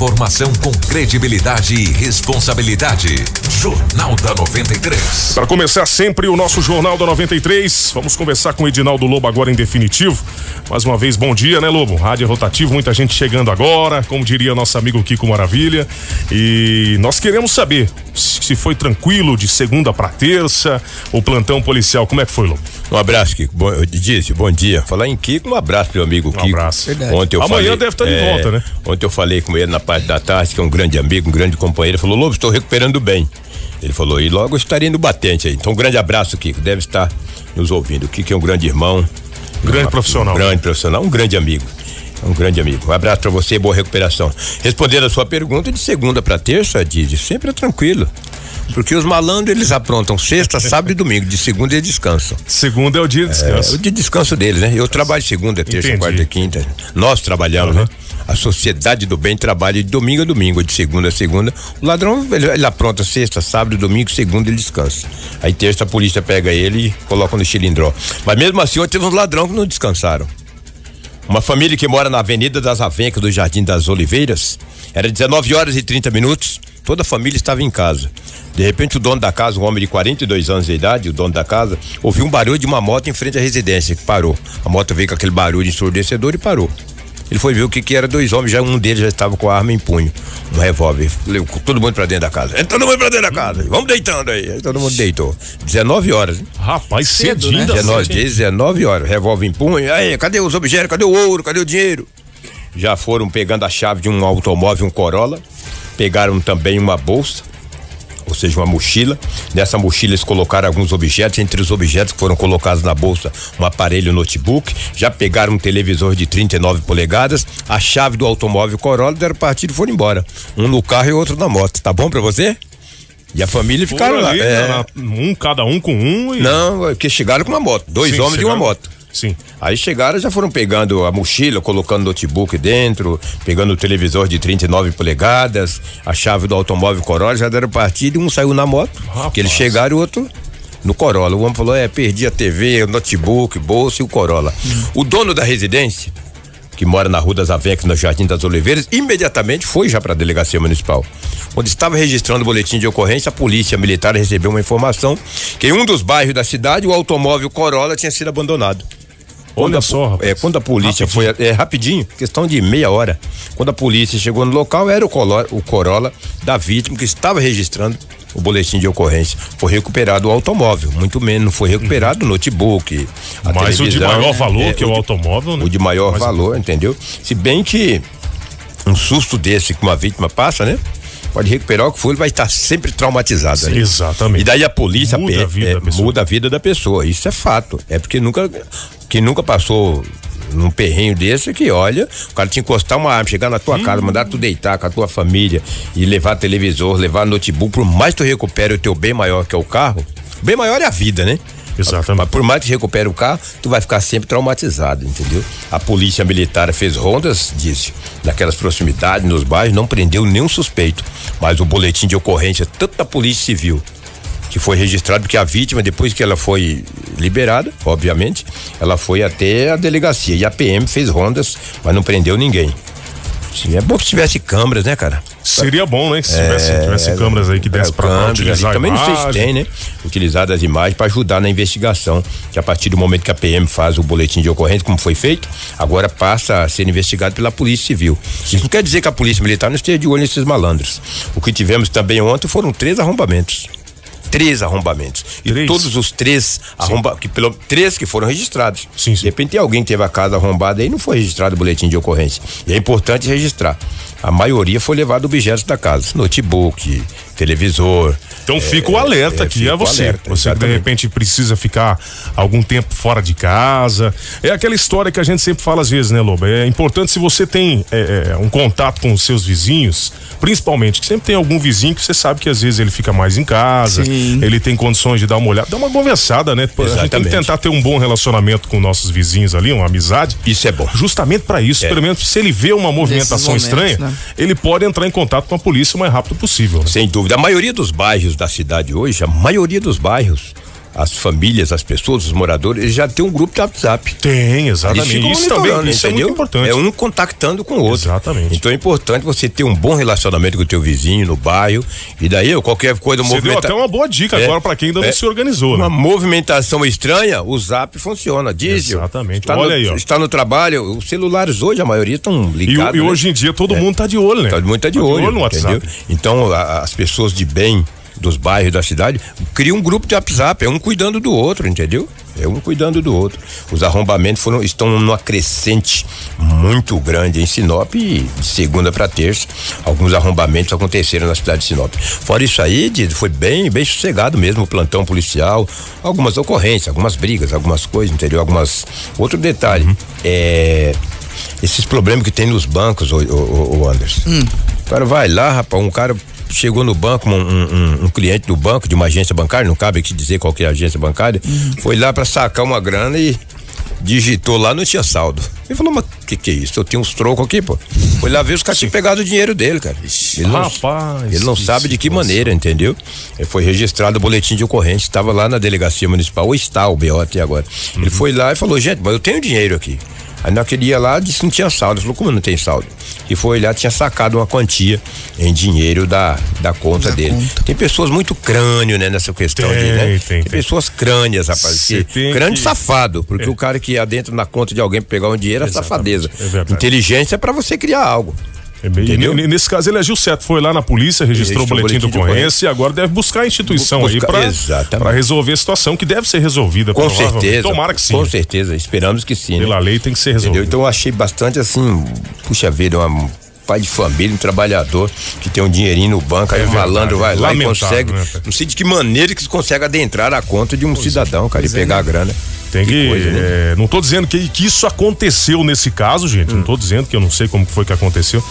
Informação com credibilidade e responsabilidade. Jornal da 93. Para começar sempre o nosso Jornal da 93, vamos conversar com Edinaldo Lobo agora em definitivo. Mais uma vez, bom dia, né, Lobo? Rádio Rotativo, muita gente chegando agora, como diria nosso amigo Kiko Maravilha. E nós queremos saber se foi tranquilo de segunda para terça, o plantão policial, como é que foi, Lobo? Um abraço, Kiko. Bom, disse, bom dia. Falar em Kiko, um abraço, meu amigo Kiko. Um abraço. Verdade. Ontem eu Amanhã falei, deve estar de é, volta, né? Ontem eu falei com ele na parte da tarde, que é um grande amigo, um grande companheiro. Ele falou, Lobo, estou recuperando bem. Ele falou, e logo eu estarei no batente aí. Então, um grande abraço, Kiko. Deve estar nos ouvindo. O Kiko é um grande irmão. Grande profissional. Um grande profissional, um grande amigo. Um grande amigo. Um abraço pra você, boa recuperação. Respondendo a sua pergunta, de segunda pra terça, Didi, sempre é tranquilo. Porque os malandros eles aprontam sexta, sábado e domingo. De segunda eles descansam. Segunda é o dia de descanso. É, o de descanso deles, né? Eu trabalho segunda, terça, Entendi. quarta e quinta. Nós trabalhamos, né? A sociedade do bem trabalha de domingo a domingo, de segunda a segunda. O ladrão, ele, ele apronta sexta, sábado, domingo, segunda ele descansa. Aí terça a polícia pega ele e coloca no cilindró. Mas mesmo assim, ontem teve uns ladrão que não descansaram. Uma família que mora na Avenida das Avencas do Jardim das Oliveiras, era 19 horas e 30 minutos, toda a família estava em casa. De repente, o dono da casa, um homem de 42 anos de idade, o dono da casa, ouviu um barulho de uma moto em frente à residência, que parou. A moto veio com aquele barulho ensurdecedor e parou. Ele foi ver o que que era dois homens, já um deles já estava com a arma em punho, um revólver. Levou todo mundo pra dentro da casa. Entra todo mundo pra dentro da casa. Vamos deitando aí. Aí todo mundo deitou. 19 horas. hein? Rapaz, Cedo, cedinho né? da 19, noite, hein? 19 horas, revólver em punho. Aí, cadê os objetos? Cadê o ouro? Cadê o dinheiro? Já foram pegando a chave de um automóvel, um Corolla. Pegaram também uma bolsa, ou seja, uma mochila. Nessa mochila eles colocaram alguns objetos. Entre os objetos que foram colocados na bolsa, um aparelho notebook. Já pegaram um televisor de 39 polegadas, a chave do automóvel Corolla, deram partido e foram embora. Um no carro e outro na moto. Tá bom pra você? E a família ficaram Foram lá. ali, É. um, cada um com um e. Não, é porque chegaram com uma moto. Dois Sim, homens e uma chegaram- moto. Sim. Aí chegaram, já foram pegando a mochila, colocando notebook dentro, pegando o televisor de 39 polegadas, a chave do automóvel Corolla, já deram partida e um saiu na moto, Rapaz. que eles chegaram e o outro no Corolla. O homem falou: é, perdi a TV, o notebook, bolsa e o Corolla. O dono da residência, que mora na Rua das Avencas, no Jardim das Oliveiras, imediatamente foi já para a delegacia municipal. Onde estava registrando o boletim de ocorrência, a polícia militar recebeu uma informação que em um dos bairros da cidade o automóvel Corolla tinha sido abandonado. Quando Olha a, só, rapaz. é, quando a polícia foi, é rapidinho, questão de meia hora. Quando a polícia chegou no local, era o, o Corolla da vítima que estava registrando o boletim de ocorrência. Foi recuperado o automóvel, muito menos, foi recuperado o notebook. a Mas o de maior valor, é, que é o automóvel, né? o de maior Mas- valor, entendeu? Se bem que um susto desse que uma vítima passa, né? Pode recuperar o que for, ele vai estar sempre traumatizado. Exatamente. E daí a polícia Muda a vida é, muda a vida da pessoa. Isso é fato. É porque nunca quem nunca passou num perrenho desse que olha, o cara te encostar uma arma, chegar na tua Hum. casa, mandar tu deitar com a tua família e levar televisor, levar notebook, por mais tu recupere o teu bem maior que é o carro, o bem maior é a vida, né? Exatamente. Mas por mais que recupere o carro, tu vai ficar sempre traumatizado, entendeu? A polícia militar fez rondas, disse, naquelas proximidades, nos bairros, não prendeu nenhum suspeito. Mas o boletim de ocorrência, tanto da Polícia Civil, que foi registrado, porque a vítima, depois que ela foi liberada, obviamente, ela foi até a delegacia. E a PM fez rondas, mas não prendeu ninguém. É bom que tivesse câmeras, né, cara? Seria bom, né? Que se tivesse, tivesse câmeras aí que desse pra câmeras utilizar ali. Também não sei se tem, né? Utilizar as imagens para ajudar na investigação. Que a partir do momento que a PM faz o boletim de ocorrência, como foi feito, agora passa a ser investigado pela Polícia Civil. Isso não quer dizer que a Polícia Militar não esteja de olho nesses malandros. O que tivemos também ontem foram três arrombamentos. Três arrombamentos. E Três? todos os três arromba, que pelo, três que foram registrados. Sim, sim. De repente tem alguém que teve a casa arrombada e não foi registrado o boletim de ocorrência. E é importante registrar. A maioria foi levado objetos da casa, notebook, televisor. Então fica o alerta é, aqui a você. alerta, você que de exatamente. repente precisa ficar algum tempo fora de casa. É aquela história que a gente sempre fala às vezes, né, Lobo? É importante se você tem é, é, um contato com os seus vizinhos, principalmente, que sempre tem algum vizinho que você sabe que às vezes ele fica mais em casa, Sim. ele tem condições de dar uma olhada, dá uma conversada, né? A gente tem que Exatamente. tentar ter um bom relacionamento com nossos vizinhos ali, uma amizade. Isso é bom. Justamente para isso, É. pelo menos se ele vê uma movimentação momentos, estranha, né? ele pode entrar em contato com a polícia o mais rápido possível. né? Sem dúvida. A maioria dos bairros da cidade hoje, a maioria dos bairros, as famílias, as pessoas, os moradores, eles já tem um grupo de WhatsApp. Tem, exatamente. Isso também, isso é muito importante. É um contactando com o outro. Exatamente. Então é importante você ter um bom relacionamento com o teu vizinho no bairro e daí qualquer coisa Você movimenta... deu até uma boa dica é, agora para quem ainda é, não se organizou, Uma né? movimentação estranha, o Zap funciona, diz. Exatamente. Está Olha no, aí, ó. Está no trabalho, os celulares hoje a maioria estão ligados. E, e, hoje em dia todo é. mundo está de olho, né? Todo mundo está de, tá de olho no WhatsApp. Então a, as pessoas de bem dos bairros da cidade, cria um grupo de WhatsApp, é um cuidando do outro, entendeu? É um cuidando do outro. Os arrombamentos foram, estão numa crescente muito grande em Sinop e de segunda para terça, alguns arrombamentos aconteceram na cidade de Sinop. Fora isso aí, foi bem, bem sossegado mesmo o plantão policial, algumas ocorrências, algumas brigas, algumas coisas, entendeu? Algumas outro detalhe, uhum. é esses problemas que tem nos bancos, o, o, o Anderson. Hum. O cara vai lá, rapaz, um cara chegou no banco, um, um, um, cliente do banco, de uma agência bancária, não cabe aqui dizer qual que é a agência bancária, uhum. foi lá para sacar uma grana e digitou lá, não tinha saldo. Ele falou, mas o que que é isso? Eu tenho uns trocos aqui, pô. Foi lá ver os caras tinham pegado o dinheiro dele, cara. Ele não, Rapaz, ele não sabe de que maneira, entendeu? Ele foi registrado o boletim de ocorrência, estava lá na delegacia municipal, ou está o BO até agora. Uhum. Ele foi lá e falou, gente, mas eu tenho dinheiro aqui. Aí naquele dia lá disse que não tinha saldo. Ele falou, como não tem saldo? E foi olhar, tinha sacado uma quantia em dinheiro da, da conta da dele. Conta. Tem pessoas muito crânio, né, nessa questão tem, de, né? Tem, tem, tem, pessoas crânias, rapaz. Que, crânio que... safado, porque é. o cara que adentra na conta de alguém pra pegar um dinheiro é safadeza. É Inteligência é para você criar algo. É Entendeu? E, nesse caso ele agiu certo, foi lá na polícia, registrou, o boletim, boletim de ocorrência e agora deve buscar a instituição buscar, aí para resolver a situação que deve ser resolvida. Com certeza. Tomara que sim. Com certeza, esperamos que sim. Pela né? lei tem que ser resolvido. Então eu achei bastante assim, puxa vida, uma pai de família, um trabalhador que tem um dinheirinho no banco, aí é o malandro vai lá e consegue. Né? Não sei de que maneira que se consegue adentrar a conta de um pois é. cidadão, cara, e pegar é, a grana. Tem que. que coisa, né? é, não estou dizendo que, que isso aconteceu nesse caso, gente. Hum. Não estou dizendo que eu não sei como foi que aconteceu.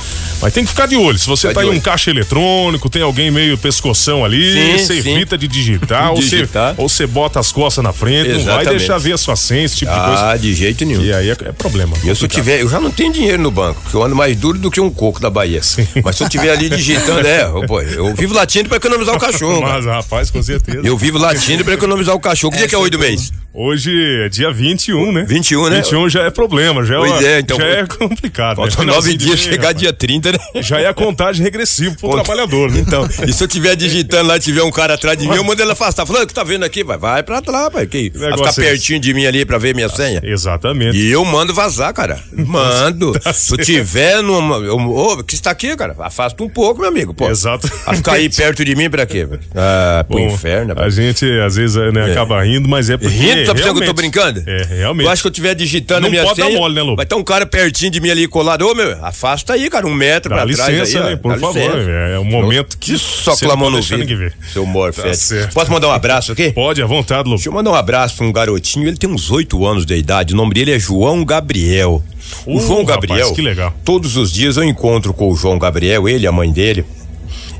Mas tem que ficar de olho. Se você está em um caixa eletrônico, tem alguém meio pescoção ali, sim, você evita de digitar, digitar. Ou, você, bota as costas na frente, Exatamente. não vai deixar ver a sua senha, esse tipo ah, de coisa. Ah, de jeito nenhum. E aí é, é problema. E eu, se eu tiver, eu já não tenho dinheiro no banco, porque eu ando mais duro do que um coco da Bahia. Sim. Mas se eu tiver ali digitando, é, pô, eu vivo latindo para economizar o cachorro. Mas, rapaz, com certeza. Eu vivo latindo para economizar o cachorro. Que dia que é hoje do mês? Hoje é dia 21, né? 21, né? 21 já é problema, já, pois é, então, já é complicado. Faltam né? nove dias, chegar rapaz. dia 30, né? Já é a contagem regressiva pro Conta... trabalhador, né? Então, e se eu estiver digitando lá, tiver um cara atrás de mim, eu mando ele afastar. Falando, que tá vendo aqui? Vai, vai pra lá, pai. Que, vai ficar é pertinho de mim ali pra ver minha senha. Exatamente. E eu mando vazar, cara. Mando. tá se eu tiver numa. Ô, oh, que está aqui, cara? Afasta um pouco, meu amigo, pô. Exato. A ficar aí perto de mim pra quê? Ah, pro Bom, inferno. A gente, às vezes, né, é. acaba rindo, mas é porque. Rindo? Pensando que eu tô brincando? É, realmente. Eu acho que eu estiver digitando não minha pode senha. Dar mole, né, Lobo? Vai ter um cara pertinho de mim ali colado. Ô, meu, afasta aí, cara, um metro Dá pra licença, trás aí. Né, por Dá favor, licença. é um momento que. Só clamou no vídeo. Seu Morfete. Tá Posso mandar um abraço aqui? Pode, à vontade, Lobo. Deixa eu mandar um abraço pra um garotinho, ele tem uns oito anos de idade. O nome dele é João Gabriel. O uh, João Gabriel. Rapaz, que legal. Todos os dias eu encontro com o João Gabriel, ele a mãe dele,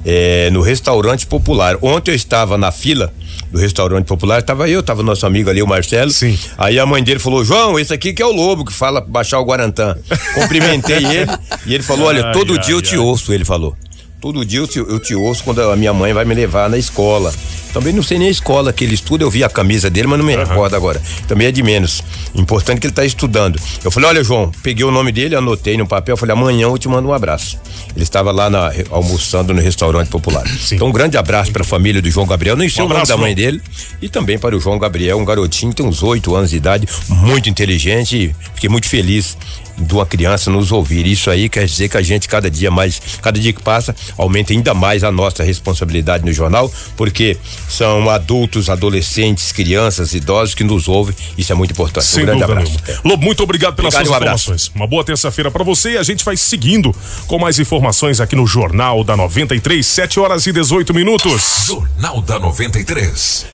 é, no restaurante popular. Ontem eu estava na fila do restaurante popular, tava eu, tava nosso amigo ali, o Marcelo. Sim. Aí a mãe dele falou: João, esse aqui que é o lobo que fala baixar o Guarantã. Cumprimentei ele e ele falou: Olha, todo ai, dia ai, eu te ai. ouço, ele falou. Todo dia eu te, eu te ouço quando a minha mãe vai me levar na escola. Também não sei nem a escola que ele estuda, eu vi a camisa dele, mas não me uhum. recordo agora. Também é de menos. Importante que ele está estudando. Eu falei, olha, João, peguei o nome dele, anotei no papel, falei, amanhã eu te mando um abraço. Ele estava lá na, almoçando no restaurante popular. Sim. Então, um grande abraço para a família do João Gabriel. Não sei um o nome da mãe dele. E também para o João Gabriel, um garotinho, tem uns oito anos de idade, muito inteligente. Fiquei muito feliz de uma criança nos ouvir. Isso aí quer dizer que a gente, cada dia mais, cada dia que passa, aumenta ainda mais a nossa responsabilidade no jornal, porque são adultos, adolescentes, crianças, idosos que nos ouvem. Isso é muito importante. Sem um grande abraço. Lobo, muito obrigado pelas obrigado, suas um informações. Uma boa terça-feira para você e a gente vai seguindo com mais informações aqui no Jornal da 93, 7 horas e 18 minutos. Jornal da 93.